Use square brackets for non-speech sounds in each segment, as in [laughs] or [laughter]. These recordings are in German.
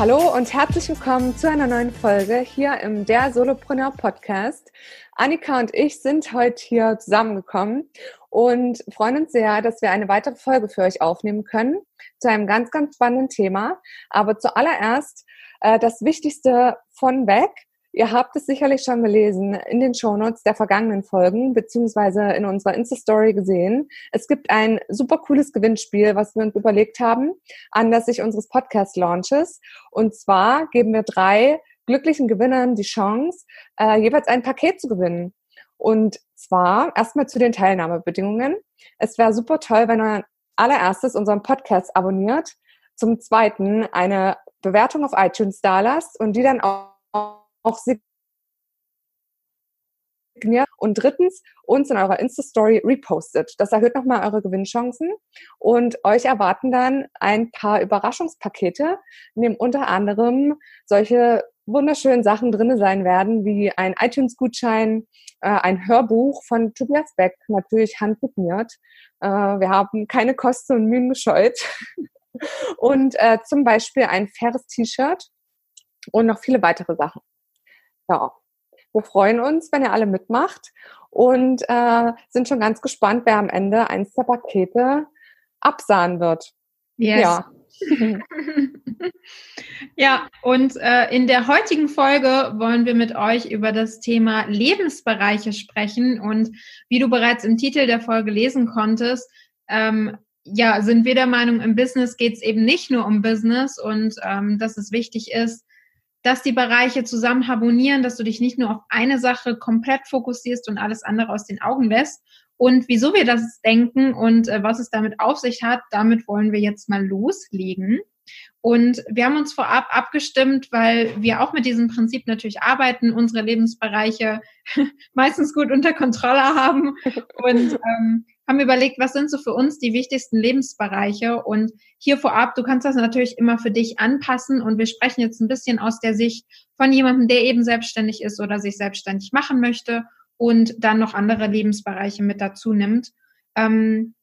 Hallo und herzlich willkommen zu einer neuen Folge hier im Der Solopreneur Podcast. Annika und ich sind heute hier zusammengekommen und freuen uns sehr, dass wir eine weitere Folge für euch aufnehmen können zu einem ganz, ganz spannenden Thema. Aber zuallererst äh, das Wichtigste von weg. Ihr habt es sicherlich schon gelesen in den Shownotes der vergangenen Folgen, beziehungsweise in unserer Insta-Story gesehen. Es gibt ein super cooles Gewinnspiel, was wir uns überlegt haben, an sich unseres Podcast-Launches. Und zwar geben wir drei glücklichen Gewinnern die Chance, äh, jeweils ein Paket zu gewinnen. Und zwar erstmal zu den Teilnahmebedingungen. Es wäre super toll, wenn ihr allererstes unseren Podcast abonniert, zum zweiten eine Bewertung auf iTunes da lasst und die dann auch, auch signiert und drittens uns in eurer Insta-Story repostet. Das erhöht nochmal eure Gewinnchancen und euch erwarten dann ein paar Überraschungspakete, in dem unter anderem solche wunderschönen Sachen drinne sein werden, wie ein iTunes-Gutschein, äh, ein Hörbuch von Tobias Beck, natürlich handsigniert. Äh, wir haben keine Kosten und Mühen gescheut. [laughs] und äh, zum Beispiel ein faires T-Shirt und noch viele weitere Sachen. Ja, wir freuen uns, wenn ihr alle mitmacht und äh, sind schon ganz gespannt, wer am Ende eins der Pakete absahen wird. Yes. Ja. [laughs] ja, und äh, in der heutigen Folge wollen wir mit euch über das Thema Lebensbereiche sprechen. Und wie du bereits im Titel der Folge lesen konntest, ähm, ja, sind wir der Meinung, im Business geht es eben nicht nur um Business und ähm, dass es wichtig ist, dass die Bereiche zusammen harmonieren, dass du dich nicht nur auf eine Sache komplett fokussierst und alles andere aus den Augen lässt. Und wieso wir das denken und äh, was es damit auf sich hat, damit wollen wir jetzt mal loslegen. Und wir haben uns vorab abgestimmt, weil wir auch mit diesem Prinzip natürlich arbeiten, unsere Lebensbereiche [laughs] meistens gut unter Kontrolle haben und ähm, haben überlegt, was sind so für uns die wichtigsten Lebensbereiche. Und hier vorab, du kannst das natürlich immer für dich anpassen. Und wir sprechen jetzt ein bisschen aus der Sicht von jemandem, der eben selbstständig ist oder sich selbstständig machen möchte und dann noch andere Lebensbereiche mit dazu nimmt. Ähm,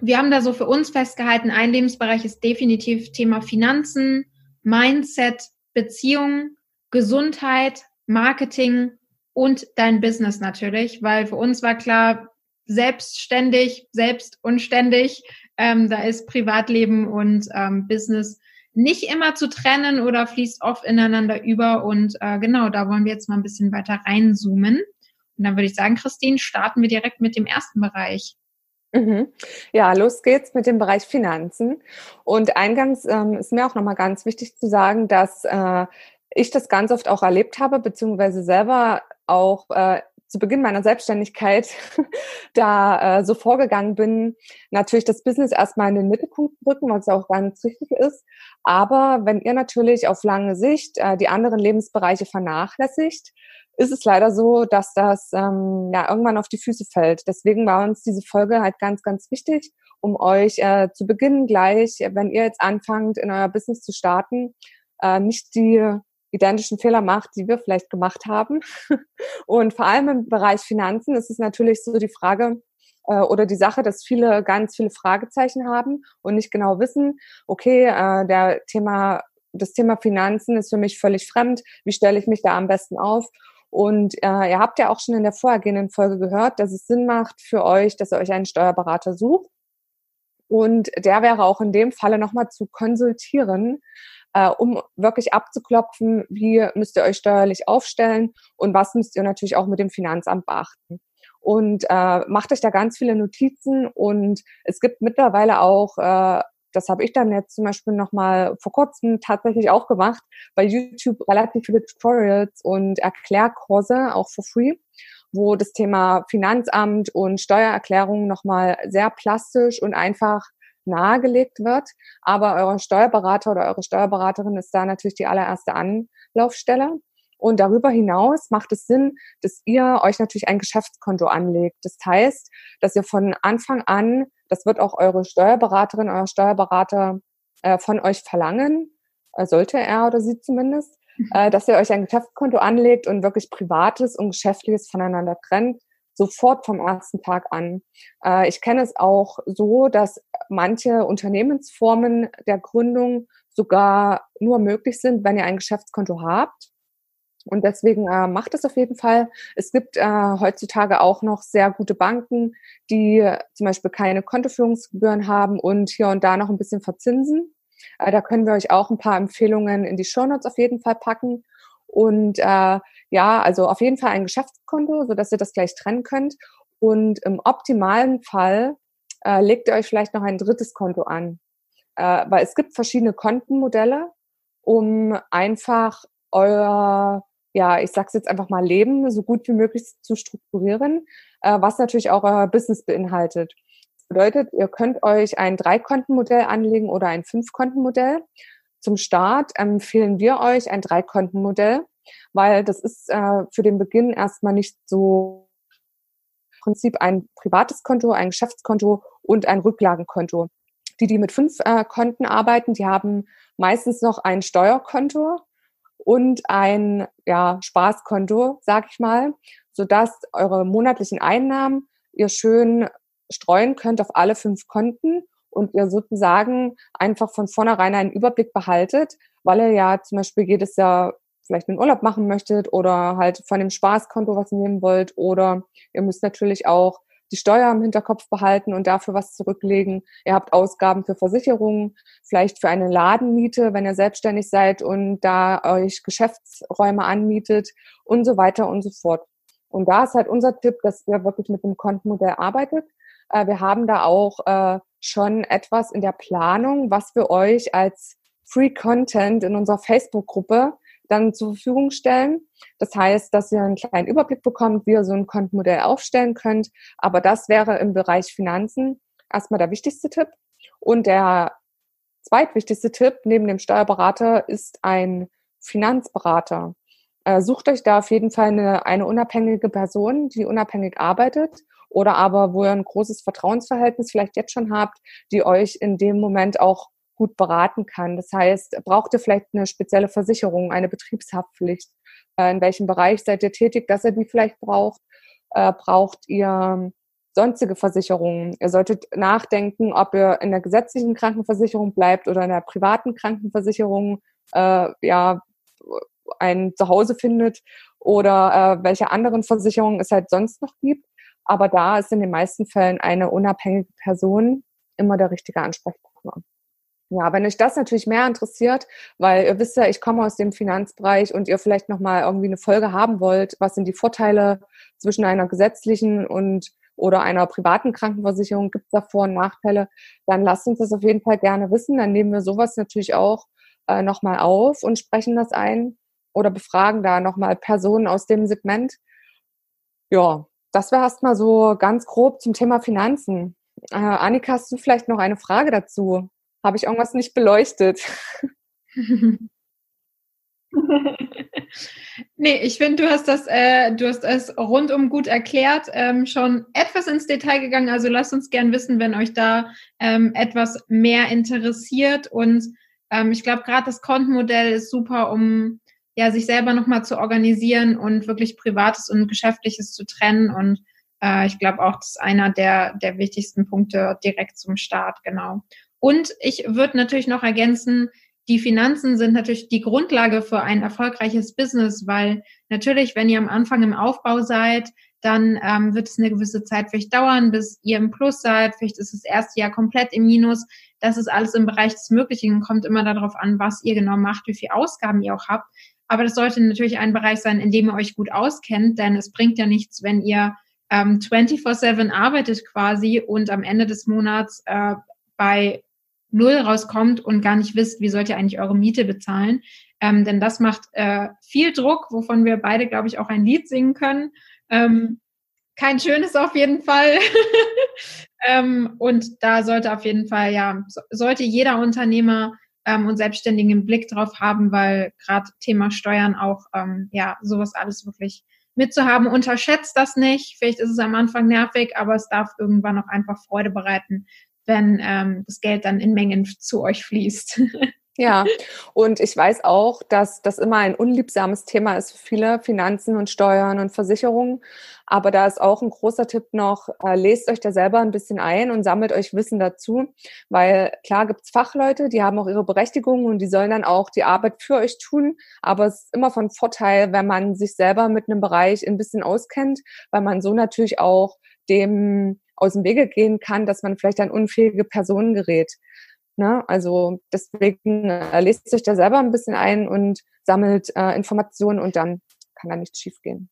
wir haben da so für uns festgehalten, ein Lebensbereich ist definitiv Thema Finanzen, Mindset, Beziehung, Gesundheit, Marketing und dein Business natürlich, weil für uns war klar, selbstständig, selbst unständig, ähm, da ist Privatleben und ähm, Business nicht immer zu trennen oder fließt oft ineinander über und äh, genau, da wollen wir jetzt mal ein bisschen weiter reinzoomen. Und dann würde ich sagen, Christine, starten wir direkt mit dem ersten Bereich. Mhm. Ja, los geht's mit dem Bereich Finanzen. Und eingangs ähm, ist mir auch nochmal ganz wichtig zu sagen, dass äh, ich das ganz oft auch erlebt habe, beziehungsweise selber auch äh, zu Beginn meiner Selbstständigkeit [laughs] da äh, so vorgegangen bin, natürlich das Business erstmal in den Mittelpunkt rücken, was ja auch ganz richtig ist. Aber wenn ihr natürlich auf lange Sicht äh, die anderen Lebensbereiche vernachlässigt, ist es leider so, dass das ähm, ja irgendwann auf die Füße fällt. Deswegen war uns diese Folge halt ganz, ganz wichtig, um euch äh, zu Beginn gleich, wenn ihr jetzt anfangt, in euer Business zu starten, äh, nicht die identischen Fehler macht, die wir vielleicht gemacht haben. [laughs] Und vor allem im Bereich Finanzen ist es natürlich so die Frage, äh, oder die Sache, dass viele ganz viele Fragezeichen haben und nicht genau wissen, okay, äh, der Thema, das Thema Finanzen ist für mich völlig fremd. Wie stelle ich mich da am besten auf? Und äh, ihr habt ja auch schon in der vorhergehenden Folge gehört, dass es Sinn macht für euch, dass ihr euch einen Steuerberater sucht. Und der wäre auch in dem Falle nochmal zu konsultieren, äh, um wirklich abzuklopfen, wie müsst ihr euch steuerlich aufstellen und was müsst ihr natürlich auch mit dem Finanzamt beachten. Und äh, macht euch da ganz viele Notizen und es gibt mittlerweile auch äh, das habe ich dann jetzt zum Beispiel nochmal vor kurzem tatsächlich auch gemacht, bei YouTube relativ viele Tutorials und Erklärkurse, auch for free, wo das Thema Finanzamt und Steuererklärung nochmal sehr plastisch und einfach nahegelegt wird. Aber euer Steuerberater oder eure Steuerberaterin ist da natürlich die allererste Anlaufstelle. Und darüber hinaus macht es Sinn, dass ihr euch natürlich ein Geschäftskonto anlegt. Das heißt, dass ihr von Anfang an, das wird auch eure Steuerberaterin, euer Steuerberater äh, von euch verlangen, äh, sollte er oder sie zumindest, mhm. äh, dass ihr euch ein Geschäftskonto anlegt und wirklich Privates und Geschäftliches voneinander trennt, sofort vom ersten Tag an. Äh, ich kenne es auch so, dass manche Unternehmensformen der Gründung sogar nur möglich sind, wenn ihr ein Geschäftskonto habt. Und deswegen äh, macht es auf jeden Fall. Es gibt äh, heutzutage auch noch sehr gute Banken, die zum Beispiel keine Kontoführungsgebühren haben und hier und da noch ein bisschen verzinsen. Äh, da können wir euch auch ein paar Empfehlungen in die Shownotes auf jeden Fall packen. Und äh, ja, also auf jeden Fall ein Geschäftskonto, so dass ihr das gleich trennen könnt. Und im optimalen Fall äh, legt ihr euch vielleicht noch ein drittes Konto an. Äh, weil es gibt verschiedene Kontenmodelle, um einfach euer ja, ich sag's jetzt einfach mal, Leben so gut wie möglich zu strukturieren, äh, was natürlich auch euer Business beinhaltet. Das bedeutet, ihr könnt euch ein Dreikontenmodell anlegen oder ein Fünfkontenmodell. Zum Start empfehlen wir euch ein Dreikontenmodell, weil das ist äh, für den Beginn erstmal nicht so im Prinzip ein privates Konto, ein Geschäftskonto und ein Rücklagenkonto. Die, die mit fünf äh, Konten arbeiten, die haben meistens noch ein Steuerkonto, und ein ja, Spaßkonto, sag ich mal, sodass eure monatlichen Einnahmen ihr schön streuen könnt auf alle fünf Konten und ihr sozusagen einfach von vornherein einen Überblick behaltet, weil ihr ja zum Beispiel jedes Jahr vielleicht einen Urlaub machen möchtet oder halt von dem Spaßkonto was nehmen wollt oder ihr müsst natürlich auch die Steuer im Hinterkopf behalten und dafür was zurücklegen. Ihr habt Ausgaben für Versicherungen, vielleicht für eine Ladenmiete, wenn ihr selbstständig seid und da euch Geschäftsräume anmietet und so weiter und so fort. Und da ist halt unser Tipp, dass ihr wirklich mit dem Kontenmodell arbeitet. Äh, wir haben da auch äh, schon etwas in der Planung, was wir euch als Free Content in unserer Facebook-Gruppe dann zur Verfügung stellen. Das heißt, dass ihr einen kleinen Überblick bekommt, wie ihr so ein Kontenmodell aufstellen könnt. Aber das wäre im Bereich Finanzen erstmal der wichtigste Tipp. Und der zweitwichtigste Tipp neben dem Steuerberater ist ein Finanzberater. Äh, sucht euch da auf jeden Fall eine, eine unabhängige Person, die unabhängig arbeitet oder aber wo ihr ein großes Vertrauensverhältnis vielleicht jetzt schon habt, die euch in dem Moment auch gut beraten kann. Das heißt, braucht ihr vielleicht eine spezielle Versicherung, eine Betriebshaftpflicht? Äh, in welchem Bereich seid ihr tätig, dass ihr die vielleicht braucht? Äh, braucht ihr sonstige Versicherungen? Ihr solltet nachdenken, ob ihr in der gesetzlichen Krankenversicherung bleibt oder in der privaten Krankenversicherung äh, ja ein Zuhause findet oder äh, welche anderen Versicherungen es halt sonst noch gibt. Aber da ist in den meisten Fällen eine unabhängige Person immer der richtige Ansprechpartner. Ja, wenn euch das natürlich mehr interessiert, weil ihr wisst ja, ich komme aus dem Finanzbereich und ihr vielleicht nochmal irgendwie eine Folge haben wollt, was sind die Vorteile zwischen einer gesetzlichen und oder einer privaten Krankenversicherung, gibt es da Vor- und Nachteile, dann lasst uns das auf jeden Fall gerne wissen. Dann nehmen wir sowas natürlich auch äh, nochmal auf und sprechen das ein oder befragen da nochmal Personen aus dem Segment. Ja, das wäre erstmal so ganz grob zum Thema Finanzen. Äh, Annika, hast du vielleicht noch eine Frage dazu? Habe ich irgendwas nicht beleuchtet? [laughs] nee, ich finde, du hast das, äh, du hast es rundum gut erklärt, ähm, schon etwas ins Detail gegangen. Also lasst uns gern wissen, wenn euch da ähm, etwas mehr interessiert. Und ähm, ich glaube, gerade das Kontenmodell ist super, um ja sich selber nochmal zu organisieren und wirklich Privates und Geschäftliches zu trennen. Und äh, ich glaube auch, das ist einer der, der wichtigsten Punkte direkt zum Start, genau. Und ich würde natürlich noch ergänzen, die Finanzen sind natürlich die Grundlage für ein erfolgreiches Business, weil natürlich, wenn ihr am Anfang im Aufbau seid, dann ähm, wird es eine gewisse Zeit vielleicht dauern, bis ihr im Plus seid. Vielleicht ist das erste Jahr komplett im Minus. das ist alles im Bereich des Möglichen, kommt immer darauf an, was ihr genau macht, wie viel Ausgaben ihr auch habt. Aber das sollte natürlich ein Bereich sein, in dem ihr euch gut auskennt, denn es bringt ja nichts, wenn ihr ähm, 24-7 arbeitet quasi und am Ende des Monats äh, bei Null rauskommt und gar nicht wisst, wie sollt ihr eigentlich eure Miete bezahlen. Ähm, denn das macht äh, viel Druck, wovon wir beide, glaube ich, auch ein Lied singen können. Ähm, kein schönes auf jeden Fall. [laughs] ähm, und da sollte auf jeden Fall, ja, so, sollte jeder Unternehmer ähm, und Selbstständigen einen Blick drauf haben, weil gerade Thema Steuern auch, ähm, ja, sowas alles wirklich mitzuhaben. Unterschätzt das nicht. Vielleicht ist es am Anfang nervig, aber es darf irgendwann auch einfach Freude bereiten, wenn ähm, das Geld dann in Mengen zu euch fließt. [laughs] Ja, und ich weiß auch, dass das immer ein unliebsames Thema ist für viele, Finanzen und Steuern und Versicherungen. Aber da ist auch ein großer Tipp noch, äh, lest euch da selber ein bisschen ein und sammelt euch Wissen dazu. Weil klar gibt's Fachleute, die haben auch ihre Berechtigung und die sollen dann auch die Arbeit für euch tun. Aber es ist immer von Vorteil, wenn man sich selber mit einem Bereich ein bisschen auskennt, weil man so natürlich auch dem aus dem Wege gehen kann, dass man vielleicht an unfähige Personen gerät. Ne? Also deswegen äh, lest euch da selber ein bisschen ein und sammelt äh, Informationen und dann kann da nichts schiefgehen.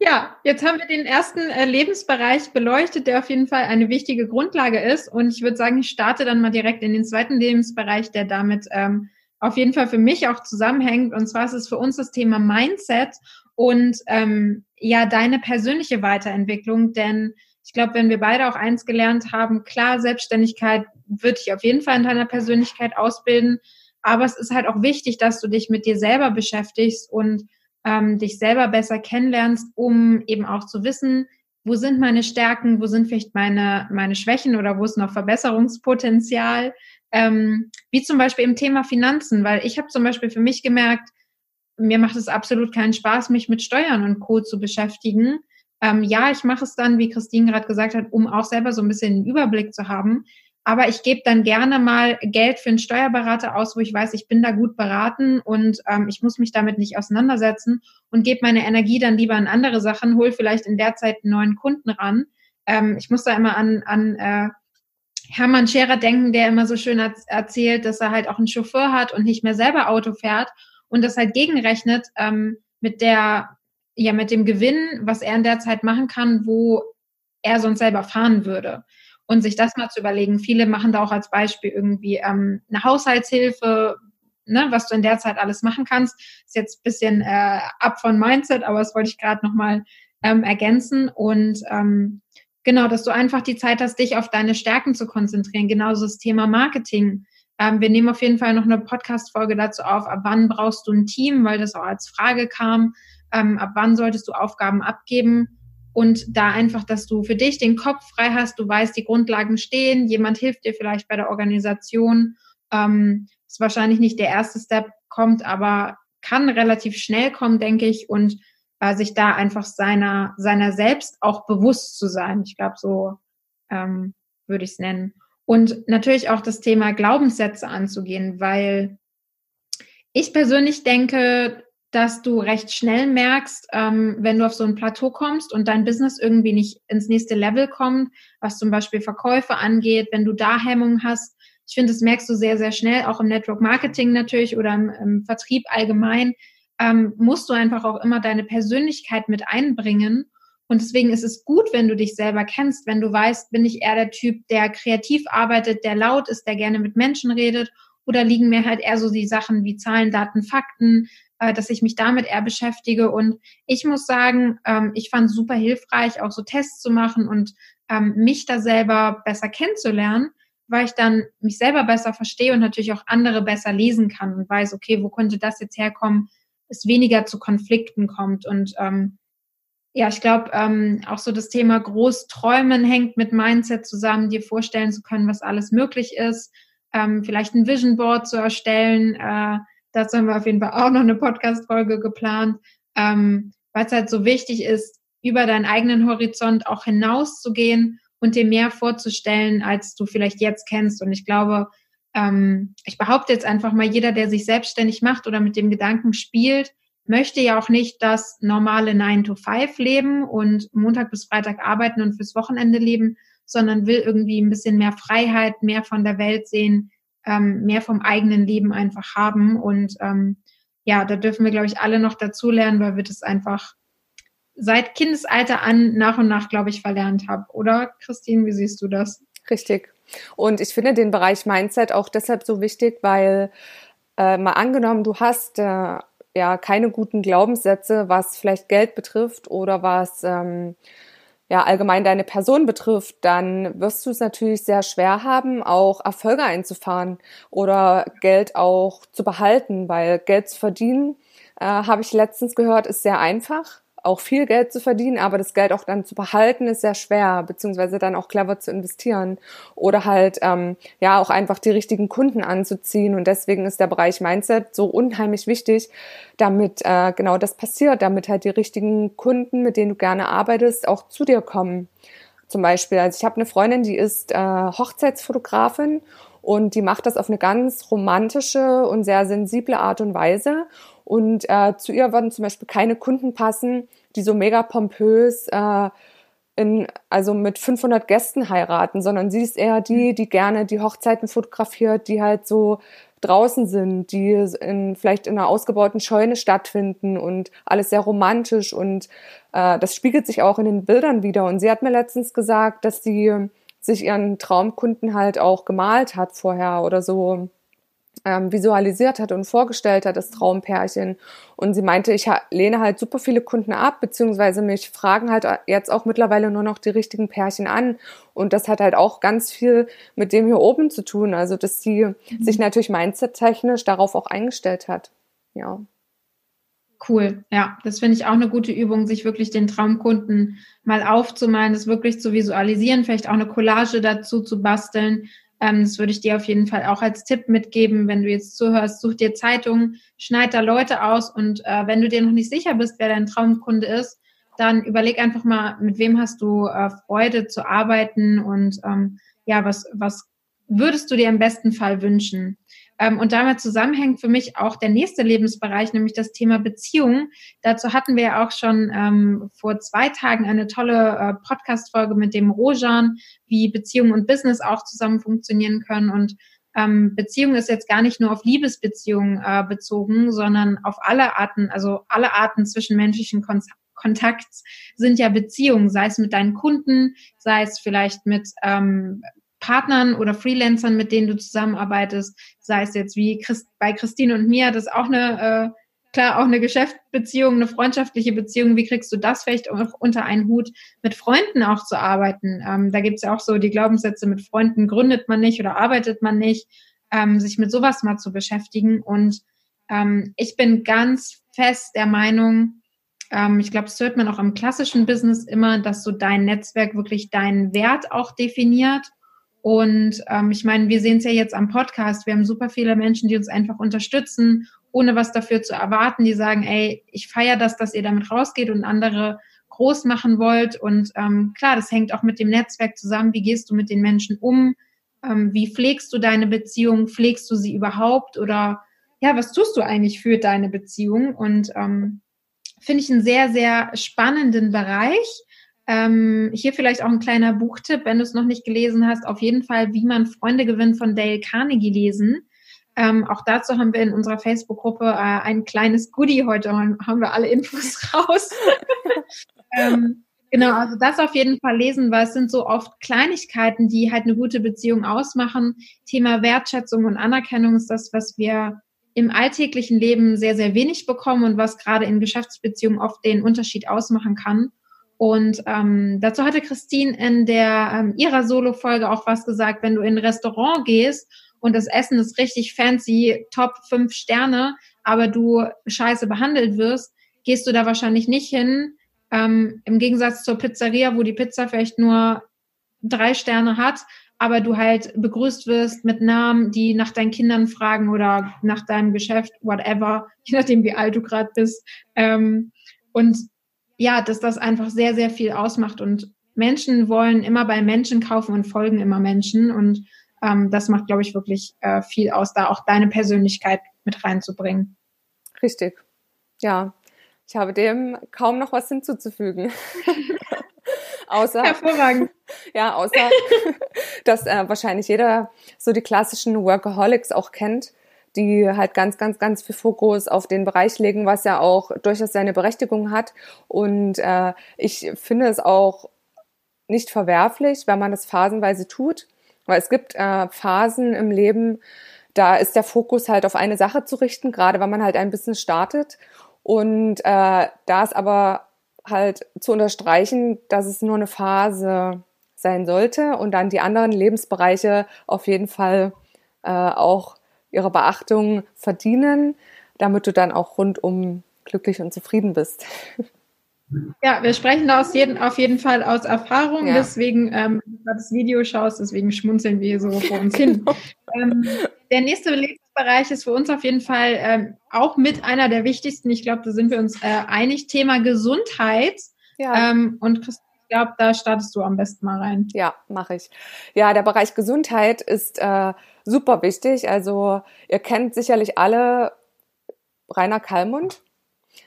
Ja, jetzt haben wir den ersten äh, Lebensbereich beleuchtet, der auf jeden Fall eine wichtige Grundlage ist. Und ich würde sagen, ich starte dann mal direkt in den zweiten Lebensbereich, der damit ähm, auf jeden Fall für mich auch zusammenhängt. Und zwar ist es für uns das Thema Mindset und ähm, ja, deine persönliche Weiterentwicklung. Denn ich glaube, wenn wir beide auch eins gelernt haben, klar, Selbstständigkeit wird dich auf jeden Fall in deiner Persönlichkeit ausbilden, aber es ist halt auch wichtig, dass du dich mit dir selber beschäftigst und ähm, dich selber besser kennenlernst, um eben auch zu wissen, wo sind meine Stärken, wo sind vielleicht meine, meine Schwächen oder wo ist noch Verbesserungspotenzial, ähm, wie zum Beispiel im Thema Finanzen, weil ich habe zum Beispiel für mich gemerkt, mir macht es absolut keinen Spaß, mich mit Steuern und Co. zu beschäftigen. Ähm, ja, ich mache es dann, wie Christine gerade gesagt hat, um auch selber so ein bisschen einen Überblick zu haben. Aber ich gebe dann gerne mal Geld für einen Steuerberater aus, wo ich weiß, ich bin da gut beraten und ähm, ich muss mich damit nicht auseinandersetzen und gebe meine Energie dann lieber an andere Sachen, hol vielleicht in der Zeit einen neuen Kunden ran. Ähm, ich muss da immer an, an äh, Hermann Scherer denken, der immer so schön erzählt, dass er halt auch einen Chauffeur hat und nicht mehr selber Auto fährt und das halt gegenrechnet ähm, mit der ja mit dem Gewinn, was er in der Zeit machen kann, wo er sonst selber fahren würde. Und sich das mal zu überlegen. Viele machen da auch als Beispiel irgendwie ähm, eine Haushaltshilfe, ne, was du in der Zeit alles machen kannst. Ist jetzt ein bisschen äh, ab von Mindset, aber das wollte ich gerade nochmal ähm, ergänzen. Und ähm, genau, dass du einfach die Zeit hast, dich auf deine Stärken zu konzentrieren. Genauso das Thema Marketing. Ähm, wir nehmen auf jeden Fall noch eine Podcast-Folge dazu auf, ab wann brauchst du ein Team, weil das auch als Frage kam ähm, ab wann solltest du Aufgaben abgeben und da einfach, dass du für dich den Kopf frei hast, du weißt, die Grundlagen stehen, jemand hilft dir vielleicht bei der Organisation. Ähm, ist wahrscheinlich nicht der erste Step, kommt aber kann relativ schnell kommen, denke ich, und äh, sich da einfach seiner, seiner selbst auch bewusst zu sein. Ich glaube, so ähm, würde ich es nennen. Und natürlich auch das Thema Glaubenssätze anzugehen, weil ich persönlich denke, dass du recht schnell merkst, ähm, wenn du auf so ein Plateau kommst und dein Business irgendwie nicht ins nächste Level kommt, was zum Beispiel Verkäufe angeht, wenn du da Hemmungen hast. Ich finde, das merkst du sehr, sehr schnell, auch im Network Marketing natürlich oder im, im Vertrieb allgemein, ähm, musst du einfach auch immer deine Persönlichkeit mit einbringen. Und deswegen ist es gut, wenn du dich selber kennst, wenn du weißt, bin ich eher der Typ, der kreativ arbeitet, der laut ist, der gerne mit Menschen redet oder liegen mir halt eher so die Sachen wie Zahlen, Daten, Fakten, dass ich mich damit eher beschäftige. Und ich muss sagen, ähm, ich fand es super hilfreich, auch so Tests zu machen und ähm, mich da selber besser kennenzulernen, weil ich dann mich selber besser verstehe und natürlich auch andere besser lesen kann und weiß, okay, wo könnte das jetzt herkommen, es weniger zu Konflikten kommt. Und ähm, ja, ich glaube, ähm, auch so das Thema Großträumen hängt mit Mindset zusammen, dir vorstellen zu können, was alles möglich ist, ähm, vielleicht ein Vision Board zu erstellen, äh, Dazu haben wir auf jeden Fall auch noch eine Podcast-Folge geplant, ähm, weil es halt so wichtig ist, über deinen eigenen Horizont auch hinauszugehen und dir mehr vorzustellen, als du vielleicht jetzt kennst. Und ich glaube, ähm, ich behaupte jetzt einfach mal, jeder, der sich selbstständig macht oder mit dem Gedanken spielt, möchte ja auch nicht das normale 9-to-5 leben und Montag bis Freitag arbeiten und fürs Wochenende leben, sondern will irgendwie ein bisschen mehr Freiheit, mehr von der Welt sehen, ähm, mehr vom eigenen Leben einfach haben. Und ähm, ja, da dürfen wir, glaube ich, alle noch dazulernen, weil wir das einfach seit Kindesalter an nach und nach, glaube ich, verlernt haben. Oder, Christine, wie siehst du das? Richtig. Und ich finde den Bereich Mindset auch deshalb so wichtig, weil äh, mal angenommen, du hast äh, ja keine guten Glaubenssätze, was vielleicht Geld betrifft oder was ähm, ja allgemein deine Person betrifft, dann wirst du es natürlich sehr schwer haben, auch Erfolge einzufahren oder Geld auch zu behalten, weil Geld zu verdienen, äh, habe ich letztens gehört, ist sehr einfach auch viel Geld zu verdienen, aber das Geld auch dann zu behalten ist sehr schwer, beziehungsweise dann auch clever zu investieren oder halt ähm, ja auch einfach die richtigen Kunden anzuziehen. Und deswegen ist der Bereich Mindset so unheimlich wichtig, damit äh, genau das passiert, damit halt die richtigen Kunden, mit denen du gerne arbeitest, auch zu dir kommen. Zum Beispiel, also ich habe eine Freundin, die ist äh, Hochzeitsfotografin und die macht das auf eine ganz romantische und sehr sensible Art und Weise. Und äh, zu ihr würden zum Beispiel keine Kunden passen, die so mega pompös äh, in, also mit 500 Gästen heiraten, sondern sie ist eher die, die gerne die Hochzeiten fotografiert, die halt so draußen sind, die in, vielleicht in einer ausgebauten Scheune stattfinden und alles sehr romantisch und äh, das spiegelt sich auch in den Bildern wieder. Und sie hat mir letztens gesagt, dass sie sich ihren Traumkunden halt auch gemalt hat vorher oder so ähm, visualisiert hat und vorgestellt hat, das Traumpärchen. Und sie meinte, ich lehne halt super viele Kunden ab, beziehungsweise mich fragen halt jetzt auch mittlerweile nur noch die richtigen Pärchen an. Und das hat halt auch ganz viel mit dem hier oben zu tun. Also, dass sie mhm. sich natürlich mindset-technisch darauf auch eingestellt hat. Ja. Cool, ja, das finde ich auch eine gute Übung, sich wirklich den Traumkunden mal aufzumalen, das wirklich zu visualisieren, vielleicht auch eine Collage dazu zu basteln, ähm, das würde ich dir auf jeden Fall auch als Tipp mitgeben, wenn du jetzt zuhörst, such dir Zeitungen, schneid da Leute aus und äh, wenn du dir noch nicht sicher bist, wer dein Traumkunde ist, dann überleg einfach mal, mit wem hast du äh, Freude zu arbeiten und ähm, ja, was, was würdest du dir im besten Fall wünschen? Ähm, und damit zusammenhängt für mich auch der nächste Lebensbereich, nämlich das Thema Beziehung. Dazu hatten wir ja auch schon ähm, vor zwei Tagen eine tolle äh, Podcast-Folge mit dem Rojan, wie Beziehung und Business auch zusammen funktionieren können. Und ähm, Beziehung ist jetzt gar nicht nur auf Liebesbeziehungen äh, bezogen, sondern auf alle Arten, also alle Arten zwischenmenschlichen Kon Kontakts sind ja Beziehungen, sei es mit deinen Kunden, sei es vielleicht mit ähm, Partnern oder Freelancern, mit denen du zusammenarbeitest, sei es jetzt wie Christ, bei Christine und mir, das ist auch eine, äh, klar, auch eine Geschäftsbeziehung, eine freundschaftliche Beziehung. Wie kriegst du das vielleicht auch unter einen Hut, mit Freunden auch zu arbeiten? Ähm, da gibt's ja auch so die Glaubenssätze, mit Freunden gründet man nicht oder arbeitet man nicht, ähm, sich mit sowas mal zu beschäftigen. Und ähm, ich bin ganz fest der Meinung, ähm, ich glaube, das hört man auch im klassischen Business immer, dass so dein Netzwerk wirklich deinen Wert auch definiert und ähm, ich meine, wir sehen es ja jetzt am Podcast. Wir haben super viele Menschen, die uns einfach unterstützen, ohne was dafür zu erwarten. Die sagen, ey, ich feiere das, dass ihr damit rausgeht und andere groß machen wollt. Und ähm, klar, das hängt auch mit dem Netzwerk zusammen. Wie gehst du mit den Menschen um? Ähm, wie pflegst du deine Beziehung? Pflegst du sie überhaupt? Oder ja, was tust du eigentlich für deine Beziehung? Und ähm, finde ich einen sehr, sehr spannenden Bereich. Ähm, hier vielleicht auch ein kleiner Buchtipp, wenn du es noch nicht gelesen hast, auf jeden Fall, wie man Freunde gewinnt von Dale Carnegie lesen. Ähm, auch dazu haben wir in unserer Facebook-Gruppe äh, ein kleines Goodie. Heute haben wir alle Infos [laughs] raus. ähm, genau, also das auf jeden Fall lesen, weil es sind so oft Kleinigkeiten, die halt eine gute Beziehung ausmachen. Thema Wertschätzung und Anerkennung ist das, was wir im alltäglichen Leben sehr, sehr wenig bekommen und was gerade in Geschäftsbeziehungen oft den Unterschied ausmachen kann. Und ähm, dazu hatte Christine in der ähm, ihrer Solo-Folge auch was gesagt, wenn du in ein Restaurant gehst und das Essen ist richtig fancy, top fünf Sterne, aber du scheiße behandelt wirst, gehst du da wahrscheinlich nicht hin. Ähm, Im Gegensatz zur Pizzeria, wo die Pizza vielleicht nur drei Sterne hat, aber du halt begrüßt wirst mit Namen, die nach deinen Kindern fragen oder nach deinem Geschäft, whatever, [laughs] je nachdem, wie alt du gerade bist. Ähm, und ja, dass das einfach sehr, sehr viel ausmacht und Menschen wollen immer bei Menschen kaufen und folgen immer Menschen und ähm, das macht, glaube ich, wirklich äh, viel aus, da auch deine Persönlichkeit mit reinzubringen. Richtig. Ja, ich habe dem kaum noch was hinzuzufügen. [laughs] Außer, Hervorragend. [laughs] ja, außer [laughs] dass äh, wahrscheinlich jeder so die klassischen Workaholics auch kennt, die halt ganz, ganz, ganz viel Fokus auf den Bereich legen, was ja auch durchaus seine Berechtigung hat. Und äh, ich finde es auch nicht verwerflich, wenn man das phasenweise tut, weil es gibt äh, Phasen im Leben, da ist der Fokus halt auf eine Sache zu richten, gerade wenn man halt ein Business startet. Und äh, da ist aber halt zu unterstreichen, dass es nur eine Phase sein sollte und dann die anderen Lebensbereiche auf jeden Fall äh, auch ihre Beachtung verdienen, damit du dann auch rundum glücklich und zufrieden bist. Ja, wir sprechen da aus jeden, auf jeden Fall aus Erfahrung. Ja. Deswegen, ähm, wenn du das Video schaust, deswegen schmunzeln wir so vor uns hin. Genau. Ähm, der nächste Lebensbereich ist für uns auf jeden Fall ähm, auch mit einer der wichtigsten. Ich glaube, da sind wir uns äh, einig. Thema Gesundheit. Ja. Ähm, und Christine, glaube, da startest du am besten mal rein. Ja, mache ich. Ja, der Bereich Gesundheit ist äh, super wichtig. Also ihr kennt sicherlich alle Rainer Kallmund.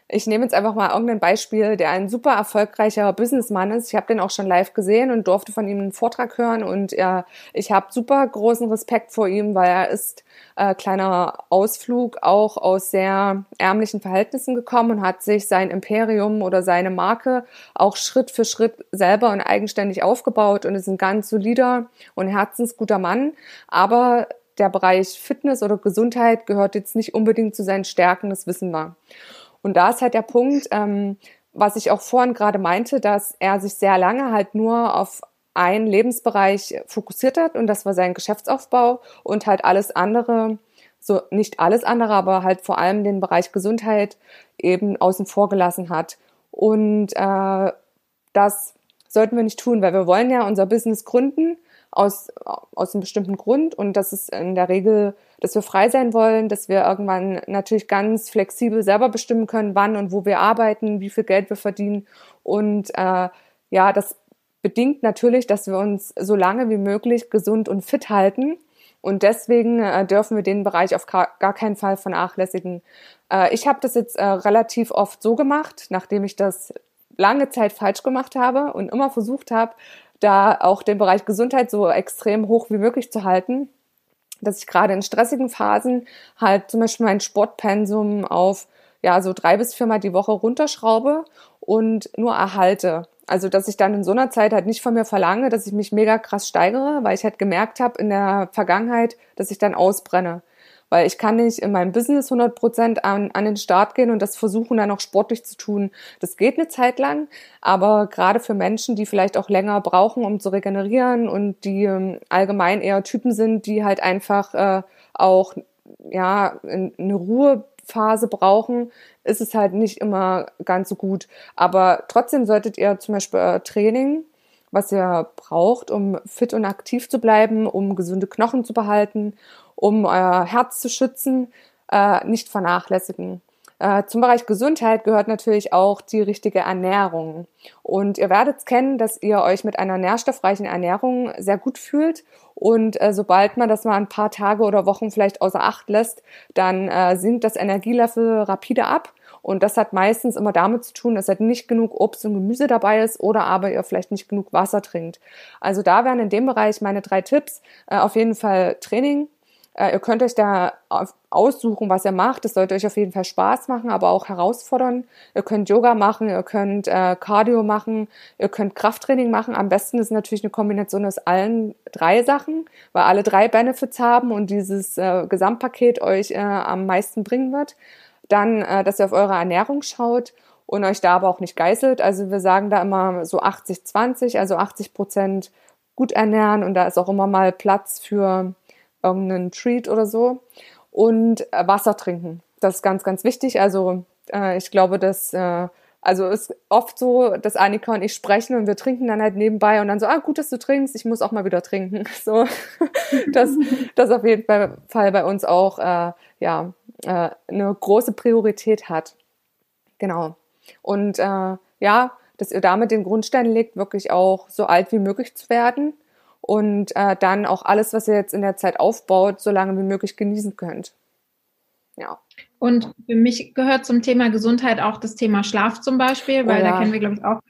Ich nehme jetzt einfach mal irgendein Beispiel, der ein super erfolgreicher Businessmann ist. Ich habe den auch schon live gesehen und durfte von ihm einen Vortrag hören und er, ich habe super großen Respekt vor ihm, weil er ist äh, kleiner Ausflug auch aus sehr ärmlichen Verhältnissen gekommen und hat sich sein Imperium oder seine Marke auch Schritt für Schritt selber und eigenständig aufgebaut und ist ein ganz solider und herzensguter Mann. Aber der Bereich Fitness oder Gesundheit gehört jetzt nicht unbedingt zu seinen Stärken, das wissen wir. Und da ist halt der Punkt, ähm, was ich auch vorhin gerade meinte, dass er sich sehr lange halt nur auf einen Lebensbereich fokussiert hat und das war sein Geschäftsaufbau und halt alles andere, so nicht alles andere, aber halt vor allem den Bereich Gesundheit eben außen vor gelassen hat. Und äh, das sollten wir nicht tun, weil wir wollen ja unser Business gründen aus, aus einem bestimmten Grund und das ist in der Regel dass wir frei sein wollen, dass wir irgendwann natürlich ganz flexibel selber bestimmen können, wann und wo wir arbeiten, wie viel Geld wir verdienen. Und äh, ja, das bedingt natürlich, dass wir uns so lange wie möglich gesund und fit halten. Und deswegen äh, dürfen wir den Bereich auf gar keinen Fall vernachlässigen. Äh, ich habe das jetzt äh, relativ oft so gemacht, nachdem ich das lange Zeit falsch gemacht habe und immer versucht habe, da auch den Bereich Gesundheit so extrem hoch wie möglich zu halten dass ich gerade in stressigen Phasen halt zum Beispiel mein Sportpensum auf ja so drei bis viermal die Woche runterschraube und nur erhalte. Also dass ich dann in so einer Zeit halt nicht von mir verlange, dass ich mich mega krass steigere, weil ich halt gemerkt habe in der Vergangenheit, dass ich dann ausbrenne. Weil ich kann nicht in meinem Business 100 Prozent an, an den Start gehen und das versuchen dann auch sportlich zu tun. Das geht eine Zeit lang, aber gerade für Menschen, die vielleicht auch länger brauchen, um zu regenerieren und die ähm, allgemein eher Typen sind, die halt einfach äh, auch ja eine Ruhephase brauchen, ist es halt nicht immer ganz so gut. Aber trotzdem solltet ihr zum Beispiel Training was ihr braucht, um fit und aktiv zu bleiben, um gesunde Knochen zu behalten um euer Herz zu schützen, äh, nicht vernachlässigen. Äh, zum Bereich Gesundheit gehört natürlich auch die richtige Ernährung. Und ihr werdet kennen, dass ihr euch mit einer nährstoffreichen Ernährung sehr gut fühlt. Und äh, sobald man das mal ein paar Tage oder Wochen vielleicht außer Acht lässt, dann äh, sinkt das Energielevel rapide ab. Und das hat meistens immer damit zu tun, dass halt nicht genug Obst und Gemüse dabei ist oder aber ihr vielleicht nicht genug Wasser trinkt. Also da wären in dem Bereich meine drei Tipps. Äh, auf jeden Fall Training, ihr könnt euch da aussuchen, was ihr macht. Das sollte euch auf jeden Fall Spaß machen, aber auch herausfordern. Ihr könnt Yoga machen, ihr könnt äh, Cardio machen, ihr könnt Krafttraining machen. Am besten ist natürlich eine Kombination aus allen drei Sachen, weil alle drei Benefits haben und dieses äh, Gesamtpaket euch äh, am meisten bringen wird. Dann, äh, dass ihr auf eure Ernährung schaut und euch da aber auch nicht geißelt. Also wir sagen da immer so 80-20, also 80 Prozent gut ernähren und da ist auch immer mal Platz für irgendeinen Treat oder so. Und äh, Wasser trinken. Das ist ganz, ganz wichtig. Also äh, ich glaube, dass äh, also ist oft so, dass Annika und ich sprechen und wir trinken dann halt nebenbei und dann so, ah, gut, dass du trinkst, ich muss auch mal wieder trinken. [laughs] So, dass das auf jeden Fall bei uns auch äh, ja äh, eine große Priorität hat. Genau. Und äh, ja, dass ihr damit den Grundstein legt, wirklich auch so alt wie möglich zu werden und äh, dann auch alles, was ihr jetzt in der Zeit aufbaut, so lange wie möglich genießen könnt. Ja. Und für mich gehört zum Thema Gesundheit auch das Thema Schlaf zum Beispiel, weil oh ja. da kennen wir, glaube ich, auch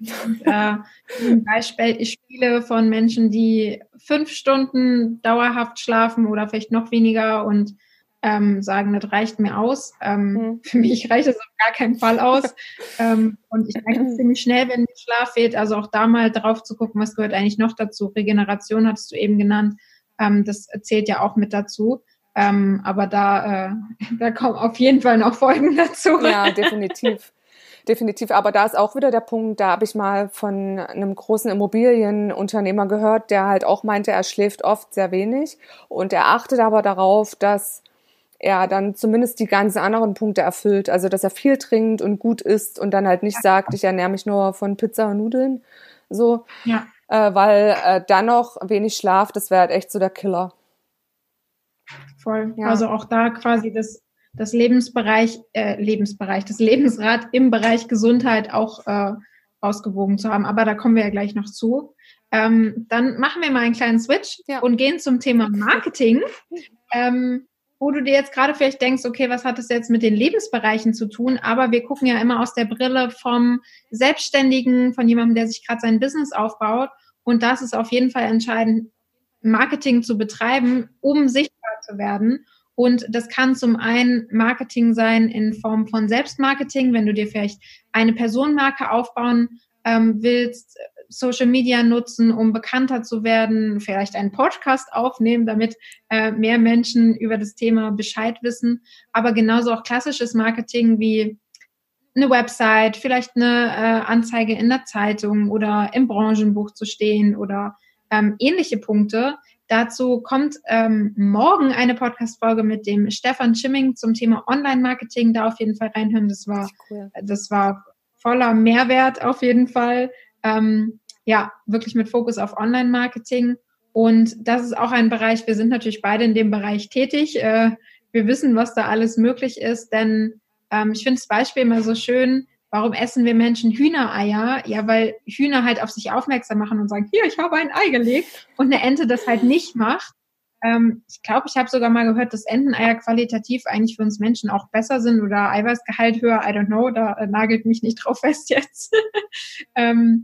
äh, Beispiele von Menschen, die fünf Stunden dauerhaft schlafen oder vielleicht noch weniger und ähm, sagen, das reicht mir aus. Ähm, mhm. [laughs] Für mich reicht es auf gar keinen Fall aus. [laughs] ähm, und ich merke ziemlich schnell, wenn mir Schlaf fehlt. Also auch da mal drauf zu gucken, was gehört eigentlich noch dazu. Regeneration hattest du eben genannt. Ähm, das zählt ja auch mit dazu. Ähm, aber da, äh, [laughs] da kommen auf jeden Fall noch Folgen dazu. Ja, definitiv. Definitiv, aber da ist auch wieder der Punkt, da habe ich mal von einem großen Immobilienunternehmer gehört, der halt auch meinte, er schläft oft sehr wenig und er achtet aber darauf, dass er dann zumindest die ganzen anderen Punkte erfüllt. Also, dass er viel trinkt und gut isst und dann halt nicht sagt, ich ernähre mich nur von Pizza und Nudeln. So. Ja. Äh, weil äh, dann noch wenig Schlaf, das wäre halt echt so der Killer. Voll. Ja. Also auch da quasi das, das Lebensbereich, äh, Lebensbereich, das Lebensrad im Bereich Gesundheit auch äh, ausgewogen zu haben. Aber da kommen wir ja gleich noch zu. Ähm, dann machen wir mal einen kleinen Switch ja. und gehen zum Thema Marketing. [laughs] Ähm, wo du dir jetzt gerade vielleicht denkst, okay, was hat das jetzt mit den Lebensbereichen zu tun? Aber wir gucken ja immer aus der Brille vom Selbstständigen, von jemandem, der sich gerade sein Business aufbaut. Und das ist auf jeden Fall entscheidend, Marketing zu betreiben, um sichtbar zu werden. Und das kann zum einen Marketing sein in Form von Selbstmarketing, wenn du dir vielleicht eine Personenmarke aufbauen ähm, willst, Social Media nutzen, um bekannter zu werden, vielleicht einen Podcast aufnehmen, damit äh, mehr Menschen über das Thema Bescheid wissen. Aber genauso auch klassisches Marketing wie eine Website, vielleicht eine äh, Anzeige in der Zeitung oder im Branchenbuch zu stehen oder ähm, ähnliche Punkte. Dazu kommt ähm, morgen eine Podcast-Folge mit dem Stefan Schimming zum Thema Online-Marketing. Da auf jeden Fall reinhören. Das war, cool. das war voller Mehrwert auf jeden Fall. Ähm, ja, wirklich mit Fokus auf Online-Marketing. Und das ist auch ein Bereich, wir sind natürlich beide in dem Bereich tätig. Äh, wir wissen, was da alles möglich ist, denn ähm, ich finde das Beispiel immer so schön. Warum essen wir Menschen Hühnereier? Ja, weil Hühner halt auf sich aufmerksam machen und sagen, hier, ich habe ein Ei gelegt und eine Ente das halt nicht macht. Ähm, ich glaube, ich habe sogar mal gehört, dass Enteneier qualitativ eigentlich für uns Menschen auch besser sind oder Eiweißgehalt höher. I don't know, da äh, nagelt mich nicht [laughs] drauf fest jetzt. ähm,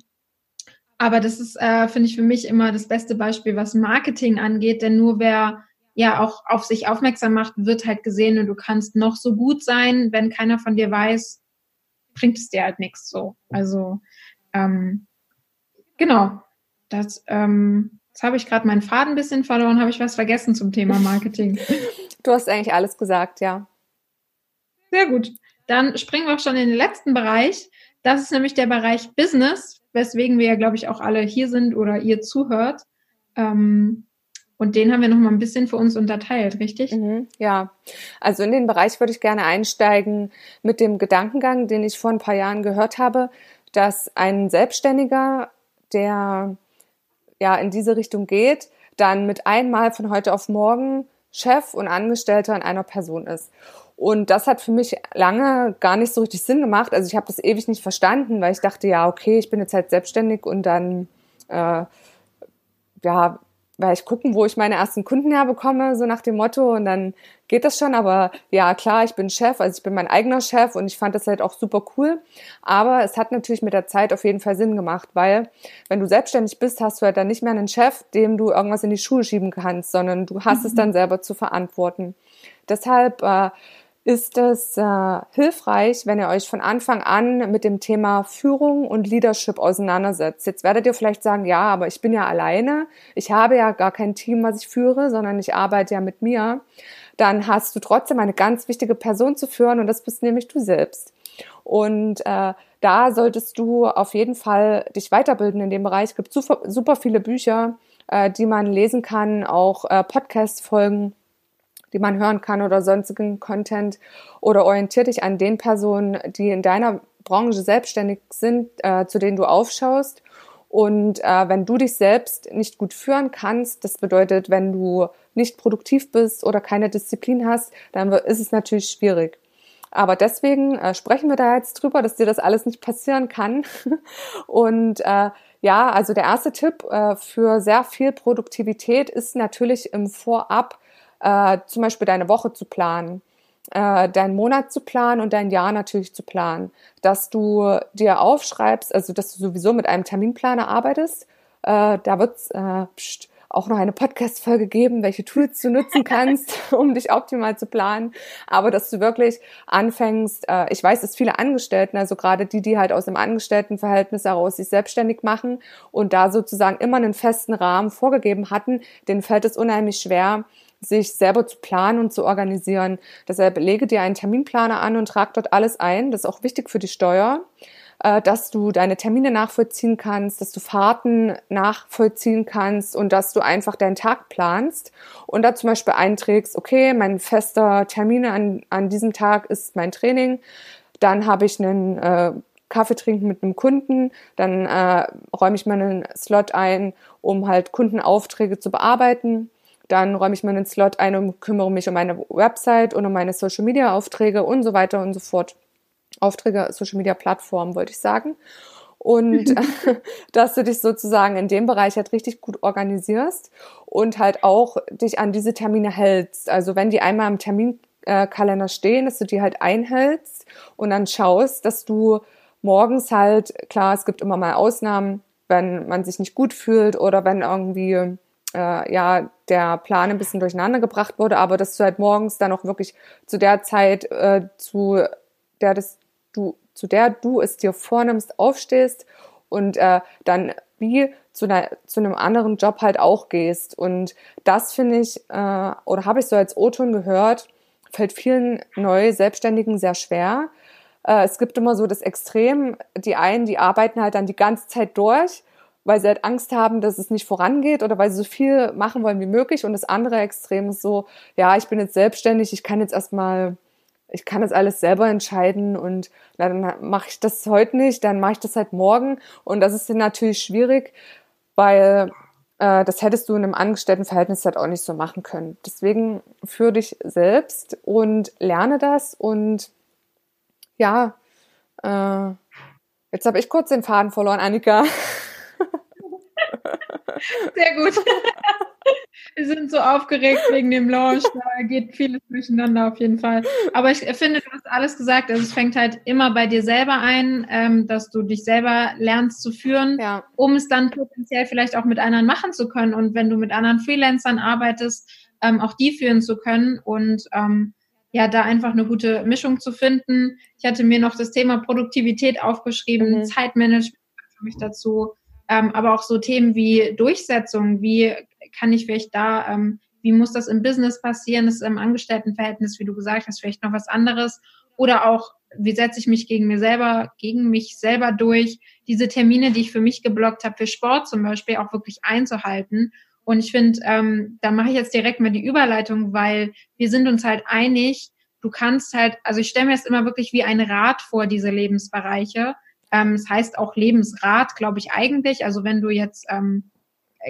aber das ist, äh, finde ich, für mich immer das beste Beispiel, was Marketing angeht, denn nur wer ja auch auf sich aufmerksam macht, wird halt gesehen und du kannst noch so gut sein, wenn keiner von dir weiß, bringt es dir halt nichts so. Also ähm, genau, das, ähm, jetzt habe ich gerade meinen Faden ein bisschen verloren, habe ich was vergessen zum Thema Marketing. [laughs] Du hast eigentlich alles gesagt, ja. Sehr gut. Dann springen wir auch schon in den letzten Bereich. Das ist nämlich der Bereich Business, weswegen wir ja, glaube ich, auch alle hier sind oder ihr zuhört. Ähm, und den haben wir noch mal ein bisschen für uns unterteilt, richtig? Mhm, ja, also in den Bereich würde ich gerne einsteigen mit dem Gedankengang, den ich vor ein paar Jahren gehört habe, dass ein Selbstständiger, der ja in diese Richtung geht, dann mit einmal von heute auf morgen Chef und Angestellter in einer Person ist. Und das hat für mich lange gar nicht so richtig Sinn gemacht. Also ich habe das ewig nicht verstanden, weil ich dachte, ja, okay, ich bin jetzt halt selbstständig und dann äh, ja, werde ich gucken, wo ich meine ersten Kunden herbekomme, so nach dem Motto. Und dann geht das schon. Aber ja, klar, ich bin Chef, also ich bin mein eigener Chef und ich fand das halt auch super cool. Aber es hat natürlich mit der Zeit auf jeden Fall Sinn gemacht, weil wenn du selbstständig bist, hast du halt dann nicht mehr einen Chef, dem du irgendwas in die Schuhe schieben kannst, sondern du hast mhm. es dann selber zu verantworten. Deshalb äh, ist es äh, hilfreich, wenn ihr euch von Anfang an mit dem Thema Führung und Leadership auseinandersetzt. Jetzt werdet ihr vielleicht sagen, ja, aber ich bin ja alleine, ich habe ja gar kein Team, was ich führe, sondern ich arbeite ja mit mir. Dann hast du trotzdem eine ganz wichtige Person zu führen und das bist nämlich du selbst. Und äh, da solltest du auf jeden Fall dich weiterbilden in dem Bereich. Es gibt super, super viele Bücher, äh, die man lesen kann, auch äh, Podcast-Folgen die man hören kann oder sonstigen Content oder orientier dich an den Personen, die in deiner Branche selbstständig sind, äh, zu denen du aufschaust. Und äh, wenn du dich selbst nicht gut führen kannst, das bedeutet, wenn du nicht produktiv bist oder keine Disziplin hast, dann ist es natürlich schwierig. Aber deswegen äh, sprechen wir da jetzt drüber, dass dir das alles nicht passieren kann. [laughs] Und äh, ja, also der erste Tipp äh, für sehr viel Produktivität ist natürlich im Vorab äh, zum Beispiel deine Woche zu planen. äh, deinen Monat zu planen und dein Jahr natürlich zu planen. Dass du dir aufschreibst, also dass du sowieso mit einem Terminplaner arbeitest. Äh, da wird's äh, pst, auch noch eine Podcast-Folge geben, welche Tools du nutzen [laughs] kannst, um dich optimal zu planen. Aber dass du wirklich anfängst, äh, ich weiß, dass viele Angestellten, also gerade die, die halt aus dem Angestelltenverhältnis heraus sich selbstständig machen und da sozusagen immer einen festen Rahmen vorgegeben hatten, denen fällt es unheimlich schwer, sich selber zu planen und zu organisieren. Deshalb lege dir einen Terminplaner an und trag dort alles ein. Das ist auch wichtig für die Steuer. Äh, dass du deine Termine nachvollziehen kannst, dass du Fahrten nachvollziehen kannst und dass du einfach deinen Tag planst und da zum Beispiel einträgst, okay, mein fester Termin an, an diesem Tag ist mein Training, dann habe ich einen äh, Kaffee trinken mit einem Kunden, dann äh, räume ich meinen Slot ein, um halt Kundenaufträge zu bearbeiten. Dann räume ich meinen Slot ein und kümmere mich um meine Website und um meine Social Media Aufträge und so weiter und so fort. Aufträge, Social Media Plattformen, wollte ich sagen. Und [laughs] [laughs] dass du dich sozusagen in dem Bereich halt richtig gut organisierst und halt auch dich an diese Termine hältst. Also wenn die einmal im Terminkalender stehen, dass du die halt einhältst und dann schaust, dass du morgens halt, klar, es gibt immer mal Ausnahmen, wenn man sich nicht gut fühlt oder wenn irgendwie äh, ja der Plan ein bisschen durcheinander gebracht wurde, aber dass du halt morgens dann auch wirklich zu der Zeit äh, zu der das du, zu der du es dir vornimmst, aufstehst und äh, dann wie zu, einer, zu einem anderen Job halt auch gehst. Und das finde ich, äh, oder habe ich so als O-Ton gehört, fällt vielen neu Selbstständigen sehr schwer. Äh, es gibt immer so das Extrem, die einen, die arbeiten halt dann die ganze Zeit durch, weil sie halt Angst haben, dass es nicht vorangeht oder weil sie so viel machen wollen wie möglich. Und das andere Extrem ist so, ja, ich bin jetzt selbstständig, ich kann jetzt erstmal ich kann das alles selber entscheiden und dann mache ich das heute nicht, dann mache ich das halt morgen. Und das ist natürlich schwierig, weil äh, das hättest du in einem Angestelltenverhältnis halt auch nicht so machen können. Deswegen für dich selbst und lerne das und ja, äh, jetzt habe ich kurz den Faden verloren, Annika. [laughs] Sehr gut. [laughs] Wir sind so aufgeregt wegen dem Launch. Da geht vieles durcheinander auf jeden Fall. Aber ich finde, du hast alles gesagt. Also es fängt halt immer bei dir selber ein, ähm, dass du dich selber lernst zu führen, ja. um es dann potenziell vielleicht auch mit anderen machen zu können. Und wenn du mit anderen Freelancern arbeitest, ähm, auch die führen zu können und ähm, ja, da einfach eine gute Mischung zu finden. Ich hatte mir noch das Thema Produktivität aufgeschrieben, mhm. Zeitmanagement für mich dazu. Ähm, aber auch so Themen wie Durchsetzung, wie kann ich vielleicht da, ähm, wie muss das im Business passieren, das ist im Angestelltenverhältnis, wie du gesagt hast, vielleicht noch was anderes. Oder auch, wie setze ich mich gegen mir selber, gegen mich selber durch, diese Termine, die ich für mich geblockt habe, für Sport zum Beispiel, auch wirklich einzuhalten. Und ich finde, ähm, da mache ich jetzt direkt mal die Überleitung, weil wir sind uns halt einig, du kannst halt, also ich stelle mir jetzt immer wirklich wie ein Rad vor, diese Lebensbereiche. Ähm, es heißt auch Lebensrat, glaube ich eigentlich. Also wenn du jetzt ähm,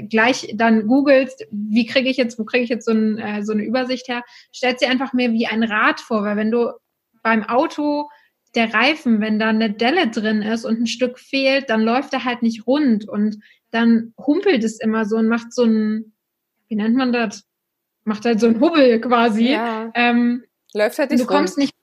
gleich dann googelst, wie kriege ich jetzt, wo kriege ich jetzt so, ein, äh, so eine Übersicht her, stellt sie einfach mehr wie ein Rad vor, weil wenn du beim Auto der Reifen, wenn da eine Delle drin ist und ein Stück fehlt, dann läuft er halt nicht rund und dann humpelt es immer so und macht so ein, wie nennt man das? Macht halt so ein Hubbel quasi. Ja. Ähm, läuft halt nicht Du kommst nicht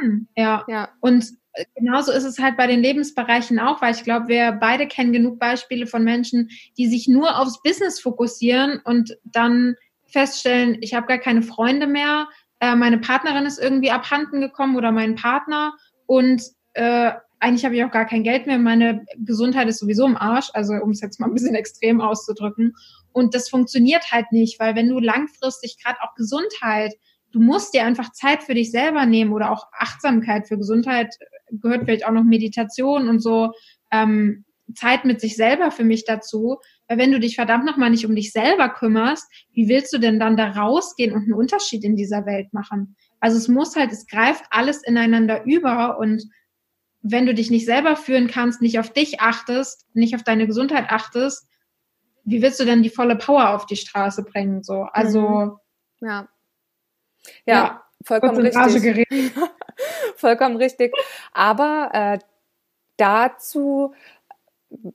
an. Ja. ja. Und genauso ist es halt bei den Lebensbereichen auch, weil ich glaube, wir beide kennen genug Beispiele von Menschen, die sich nur aufs Business fokussieren und dann feststellen, ich habe gar keine Freunde mehr, äh, meine Partnerin ist irgendwie abhanden gekommen oder mein Partner und äh, eigentlich habe ich auch gar kein Geld mehr, meine Gesundheit ist sowieso im Arsch, also um es jetzt mal ein bisschen extrem auszudrücken. Und das funktioniert halt nicht, weil wenn du langfristig gerade auch Gesundheit du musst dir einfach Zeit für dich selber nehmen oder auch Achtsamkeit für Gesundheit gehört vielleicht auch noch Meditation und so ähm, Zeit mit sich selber für mich dazu. Weil wenn du dich verdammt nochmal nicht um dich selber kümmerst, wie willst du denn dann da rausgehen und einen Unterschied in dieser Welt machen? Also es muss halt, es greift alles ineinander über und wenn du dich nicht selber führen kannst, nicht auf dich achtest, nicht auf deine Gesundheit achtest, wie willst du denn die volle Power auf die Straße bringen? So, also mhm. ja. ja, ja, vollkommen richtig. [laughs] [laughs] vollkommen richtig. Aber äh, dazu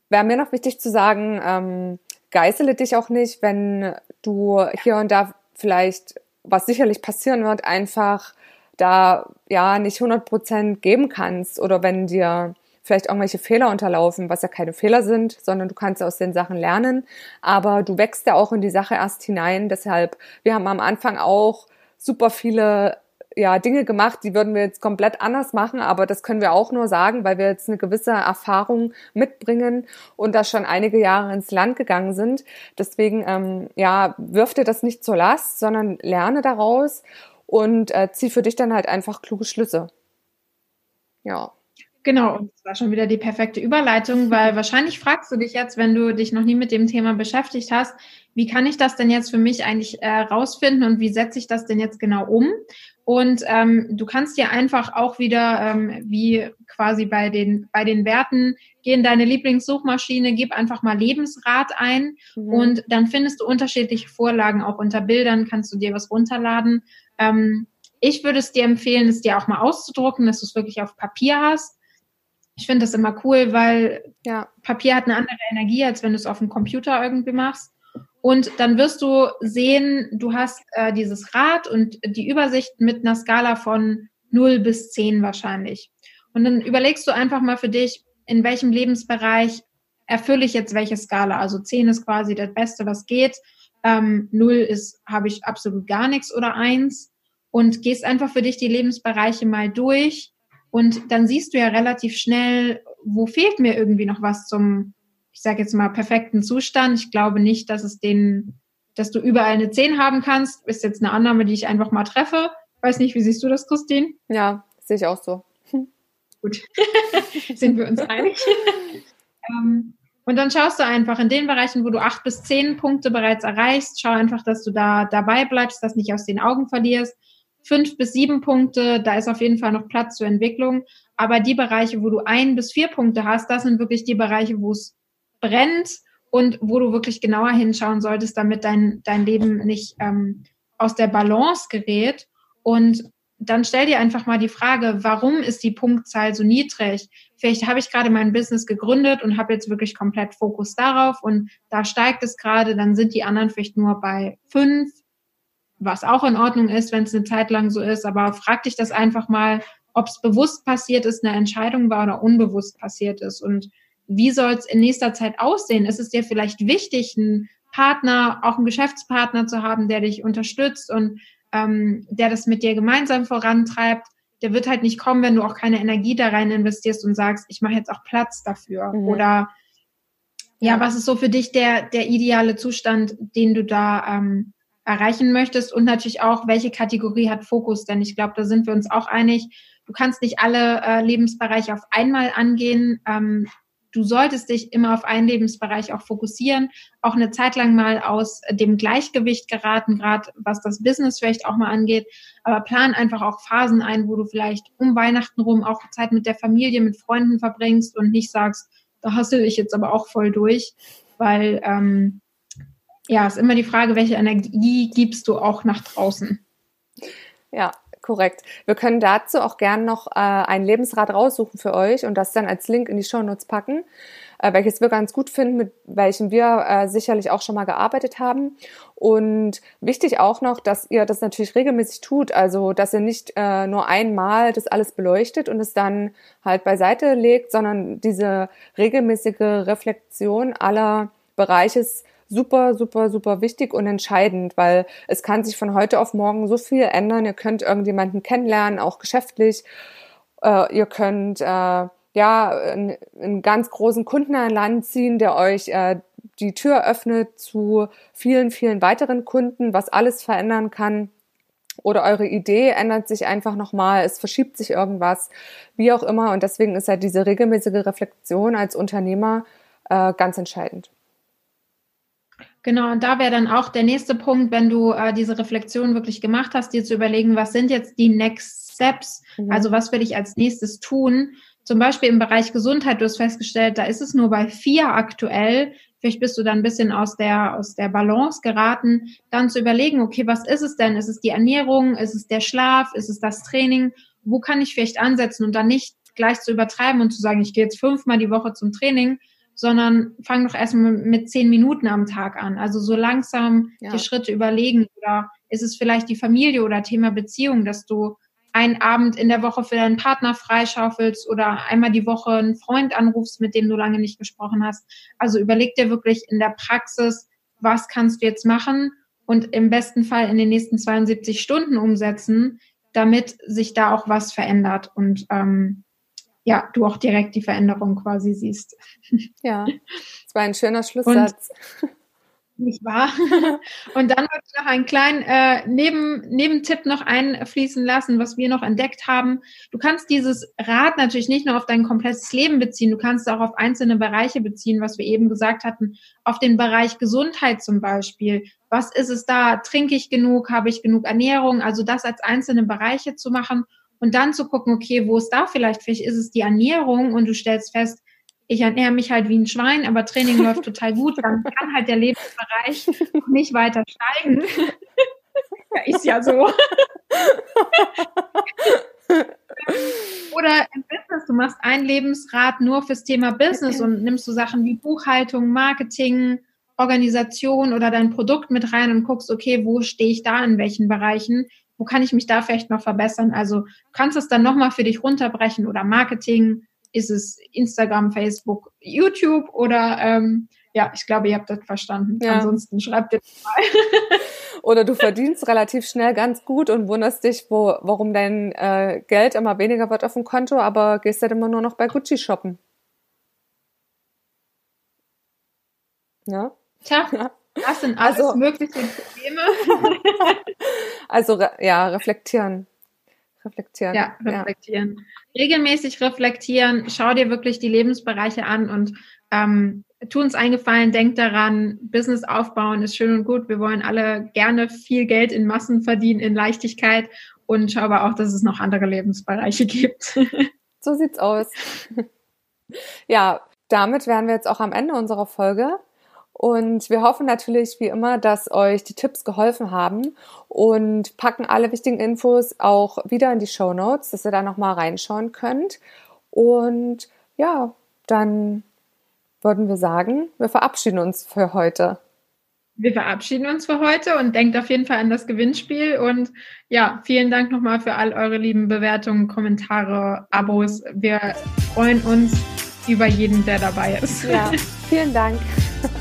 wäre mir noch wichtig zu sagen, ähm, geißele dich auch nicht, wenn du hier und da vielleicht, was sicherlich passieren wird, einfach da ja nicht 100 Prozent geben kannst oder wenn dir vielleicht irgendwelche Fehler unterlaufen, was ja keine Fehler sind, sondern du kannst aus den Sachen lernen. Aber du wächst ja auch in die Sache erst hinein. Deshalb, wir haben am Anfang auch super viele ja, Dinge gemacht, die würden wir jetzt komplett anders machen, aber das können wir auch nur sagen, weil wir jetzt eine gewisse Erfahrung mitbringen und da schon einige Jahre ins Land gegangen sind. Deswegen, ähm, ja, wirf dir das nicht zur Last, sondern lerne daraus und äh, zieh für dich dann halt einfach kluge Schlüsse. Ja. Genau, und das war schon wieder die perfekte Überleitung, weil [laughs] wahrscheinlich fragst du dich jetzt, wenn du dich noch nie mit dem Thema beschäftigt hast, wie kann ich das denn jetzt für mich eigentlich äh, rausfinden und wie setze ich das denn jetzt genau um? Und ähm, du kannst dir einfach auch wieder, ähm, wie quasi bei den, bei den Werten, geh in deine Lieblingssuchmaschine, gib einfach mal Lebensrat ein mhm. und dann findest du unterschiedliche Vorlagen. Auch unter Bildern kannst du dir was runterladen. Ähm, ich würde es dir empfehlen, es dir auch mal auszudrucken, dass du es wirklich auf Papier hast. Ich finde das immer cool, weil ja. Papier hat eine andere Energie, als wenn du es auf dem Computer irgendwie machst. Und dann wirst du sehen, du hast äh, dieses Rad und die Übersicht mit einer Skala von 0 bis 10 wahrscheinlich. Und dann überlegst du einfach mal für dich, in welchem Lebensbereich erfülle ich jetzt welche Skala. Also 10 ist quasi das Beste, was geht. Ähm, 0 ist, habe ich absolut gar nichts oder 1. Und gehst einfach für dich die Lebensbereiche mal durch. Und dann siehst du ja relativ schnell, wo fehlt mir irgendwie noch was zum ich sage jetzt mal, perfekten Zustand. Ich glaube nicht, dass es den, dass du überall eine 10 haben kannst. Ist jetzt eine Annahme, die ich einfach mal treffe. Weiß nicht, wie siehst du das, Christine? Ja, sehe ich auch so. Gut, [laughs] sind wir uns einig. [laughs] ähm, und dann schaust du einfach in den Bereichen, wo du acht bis zehn Punkte bereits erreichst, schau einfach, dass du da dabei bleibst, das nicht aus den Augen verlierst. Fünf bis sieben Punkte, da ist auf jeden Fall noch Platz zur Entwicklung. Aber die Bereiche, wo du ein bis vier Punkte hast, das sind wirklich die Bereiche, wo es brennt und wo du wirklich genauer hinschauen solltest, damit dein, dein Leben nicht ähm, aus der Balance gerät. Und dann stell dir einfach mal die Frage, warum ist die Punktzahl so niedrig? Vielleicht habe ich gerade mein Business gegründet und habe jetzt wirklich komplett Fokus darauf und da steigt es gerade, dann sind die anderen vielleicht nur bei fünf, was auch in Ordnung ist, wenn es eine Zeit lang so ist. Aber frag dich das einfach mal, ob es bewusst passiert ist, eine Entscheidung war oder unbewusst passiert ist. Und wie soll es in nächster Zeit aussehen? Ist es dir vielleicht wichtig, einen Partner, auch einen Geschäftspartner zu haben, der dich unterstützt und ähm, der das mit dir gemeinsam vorantreibt? Der wird halt nicht kommen, wenn du auch keine Energie da rein investierst und sagst, ich mache jetzt auch Platz dafür. Mhm. Oder ja, was ist so für dich der, der ideale Zustand, den du da ähm, erreichen möchtest? Und natürlich auch, welche Kategorie hat Fokus? Denn ich glaube, da sind wir uns auch einig. Du kannst nicht alle äh, Lebensbereiche auf einmal angehen. Ähm, du solltest dich immer auf einen Lebensbereich auch fokussieren, auch eine Zeit lang mal aus dem Gleichgewicht geraten, gerade was das Business vielleicht auch mal angeht. Aber plan einfach auch Phasen ein, wo du vielleicht um Weihnachten rum auch Zeit mit der Familie, mit Freunden verbringst und nicht sagst, da hassel ich jetzt aber auch voll durch, weil ähm, ja, ist immer die Frage, welche Energie gibst du auch nach draußen? Ja, korrekt. Wir können dazu auch gern noch äh, ein Lebensrad raussuchen für euch und das dann als Link in die Show Notes packen, äh, welches wir ganz gut finden, mit welchem wir äh, sicherlich auch schon mal gearbeitet haben. Und wichtig auch noch, dass ihr das natürlich regelmäßig tut, also dass ihr nicht äh, nur einmal das alles beleuchtet und es dann halt beiseite legt, sondern diese regelmäßige Reflexion aller Bereiches super, super, super wichtig und entscheidend, weil es kann sich von heute auf morgen so viel ändern. Ihr könnt irgendjemanden kennenlernen, auch geschäftlich. Äh, ihr könnt äh, ja einen, einen, ganz großen Kunden an Land ziehen, der euch äh, die Tür öffnet zu vielen, vielen weiteren Kunden, was alles verändern kann. Oder eure Idee ändert sich einfach nochmal, es verschiebt sich irgendwas, wie auch immer. Und deswegen ist halt diese regelmäßige Reflexion als Unternehmer äh, ganz entscheidend. Genau, und da wäre dann auch der nächste Punkt, wenn du äh, diese Reflexion wirklich gemacht hast, dir zu überlegen, was sind jetzt die Next Steps? Mhm. Also was will ich als nächstes tun? Zum Beispiel im Bereich Gesundheit, du hast festgestellt, da ist es nur bei vier aktuell. Vielleicht bist du dann ein bisschen aus der, aus der Balance geraten, dann zu überlegen, okay, was ist es denn? Ist es die Ernährung? Ist es der Schlaf? Ist es das Training? Wo kann ich vielleicht ansetzen und dann nicht gleich zu übertreiben und zu sagen, ich gehe jetzt fünfmal die Woche zum Training, sondern fang doch erstmal mit zehn Minuten am Tag an. Also so langsam ja. die Schritte überlegen oder ist es vielleicht die Familie oder Thema Beziehung, dass du einen Abend in der Woche für deinen Partner freischaufelst oder einmal die Woche einen Freund anrufst, mit dem du lange nicht gesprochen hast. Also überleg dir wirklich in der Praxis, was kannst du jetzt machen und im besten Fall in den nächsten 72 Stunden umsetzen, damit sich da auch was verändert und ähm, ja, du auch direkt die Veränderung quasi siehst. [laughs] Ja, das war ein schöner Schlusssatz. Und nicht wahr? [laughs] Und dann würde ich noch einen kleinen äh, Neben, Nebentipp noch einfließen lassen, was wir noch entdeckt haben. Du kannst dieses Rad natürlich nicht nur auf dein komplettes Leben beziehen, du kannst es auch auf einzelne Bereiche beziehen, was wir eben gesagt hatten, auf den Bereich Gesundheit zum Beispiel. Was ist es da? Trinke ich genug? Habe ich genug Ernährung? Also das als einzelne Bereiche zu machen und dann zu gucken, okay, wo ist da vielleicht? Vielleicht ist es die Ernährung und du stellst fest, ich ernähre mich halt wie ein Schwein, aber Training [laughs] läuft total gut, dann kann halt der Lebensbereich nicht weiter steigen. ist ja so. Oder im Business, du machst ein Lebensrad nur fürs Thema Business und nimmst so Sachen wie Buchhaltung, Marketing, Organisation oder dein Produkt mit rein und guckst, okay, wo stehe ich da in welchen Bereichen? Wo kann ich mich da vielleicht noch verbessern? Also kannst du es dann nochmal für dich runterbrechen oder Marketing, ist es Instagram, Facebook, YouTube oder ähm, ja, ich glaube, ihr habt das verstanden. Ja. Ansonsten schreibt ihr mal. [laughs] oder du verdienst relativ schnell ganz gut und wunderst dich, wo, warum dein äh, Geld immer weniger wird auf dem Konto, aber gehst halt immer nur noch bei Gucci shoppen. Ja. Tja, das sind alles also, mögliche Probleme. [laughs] also ja, reflektieren. Reflektieren. Ja, reflektieren. Ja. Regelmäßig reflektieren, schau dir wirklich die Lebensbereiche an und ähm, tu uns eingefallen, denk daran, Business aufbauen ist schön und gut. Wir wollen alle gerne viel Geld in Massen verdienen, in Leichtigkeit und schau aber auch, dass es noch andere Lebensbereiche gibt. [laughs] so sieht's aus. ja, damit wären wir jetzt auch am Ende unserer Folge. Und wir hoffen natürlich wie immer, dass euch die Tipps geholfen haben und packen alle wichtigen Infos auch wieder in die Show Notes, dass ihr da nochmal reinschauen könnt. Und ja, dann würden wir sagen, wir verabschieden uns für heute. Wir verabschieden uns für heute und denkt auf jeden Fall an das Gewinnspiel. Und ja, vielen Dank nochmal für all eure lieben Bewertungen, Kommentare, Abos. Wir freuen uns über jeden, der dabei ist. Ja, vielen Dank. [laughs]